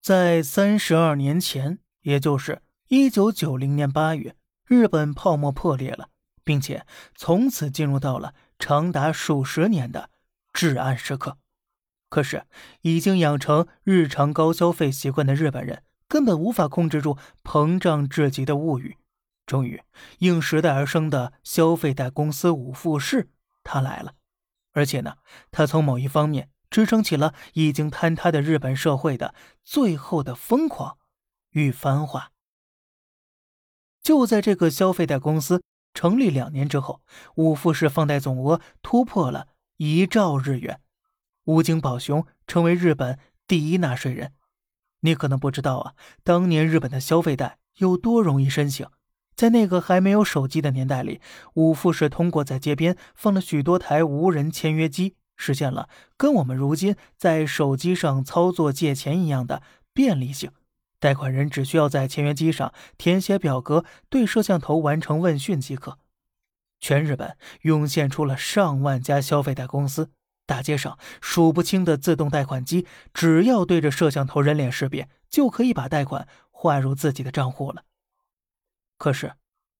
在三十二年前，也就是一九九零年八月，日本泡沫破裂了，并且从此进入到了长达数十年的至暗时刻。可是，已经养成日常高消费习惯的日本人根本无法控制住膨胀至极的物欲。终于，应时代而生的消费贷公司五富士，他来了。而且呢，他从某一方面支撑起了已经坍塌的日本社会的最后的疯狂与繁华。就在这个消费贷公司成立两年之后，五富士放贷总额突破了一兆日元。武井宝雄成为日本第一纳税人。你可能不知道啊，当年日本的消费贷有多容易申请。在那个还没有手机的年代里，五富士通过在街边放了许多台无人签约机，实现了跟我们如今在手机上操作借钱一样的便利性。贷款人只需要在签约机上填写表格，对摄像头完成问讯即可。全日本涌现出了上万家消费贷公司。大街上数不清的自动贷款机，只要对着摄像头人脸识别，就可以把贷款划入自己的账户了。可是，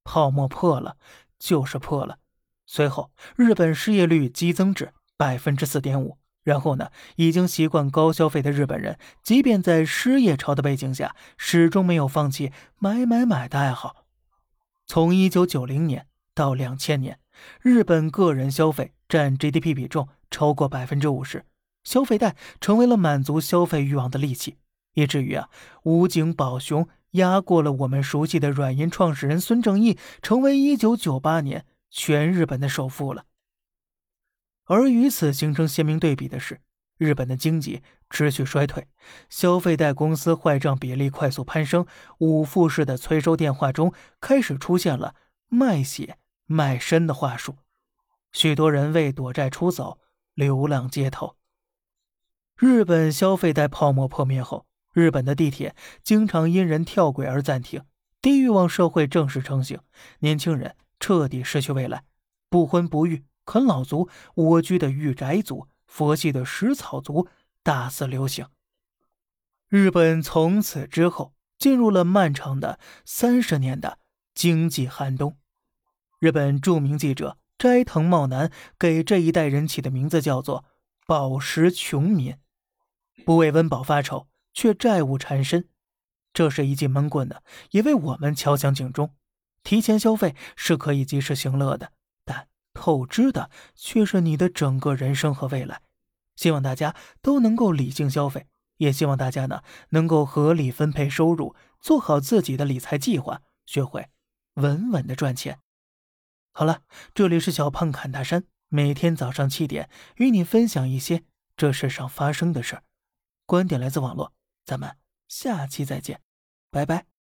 泡沫破了，就是破了。随后，日本失业率激增至百分之四点五。然后呢，已经习惯高消费的日本人，即便在失业潮的背景下，始终没有放弃买买买的爱好。从一九九零年到两千年，日本个人消费占 GDP 比重。超过百分之五十，消费贷成为了满足消费欲望的利器，以至于啊，武井宝雄压过了我们熟悉的软银创始人孙正义，成为一九九八年全日本的首富了。而与此形成鲜明对比的是，日本的经济持续衰退，消费贷公司坏账比例快速攀升，五富士的催收电话中开始出现了卖血卖身的话术，许多人为躲债出走。流浪街头。日本消费贷泡沫破灭后，日本的地铁经常因人跳轨而暂停，低欲望社会正式成型，年轻人彻底失去未来，不婚不育、啃老族、蜗居的御宅族、佛系的食草族大肆流行。日本从此之后进入了漫长的三十年的经济寒冬。日本著名记者。斋藤茂男给这一代人起的名字叫做“饱食穷民”，不为温饱发愁，却债务缠身。这是一记闷棍呢，也为我们敲响警钟。提前消费是可以及时行乐的，透支的却是你的整个人生和未来。希望大家都能够理性消费，也希望大家呢能够合理分配收入，做好自己的理财计划，学会稳稳的赚钱。好了，这里是小胖侃大山，每天早上七点与你分享一些这世上发生的事儿。观点来自网络，咱们下期再见，拜拜。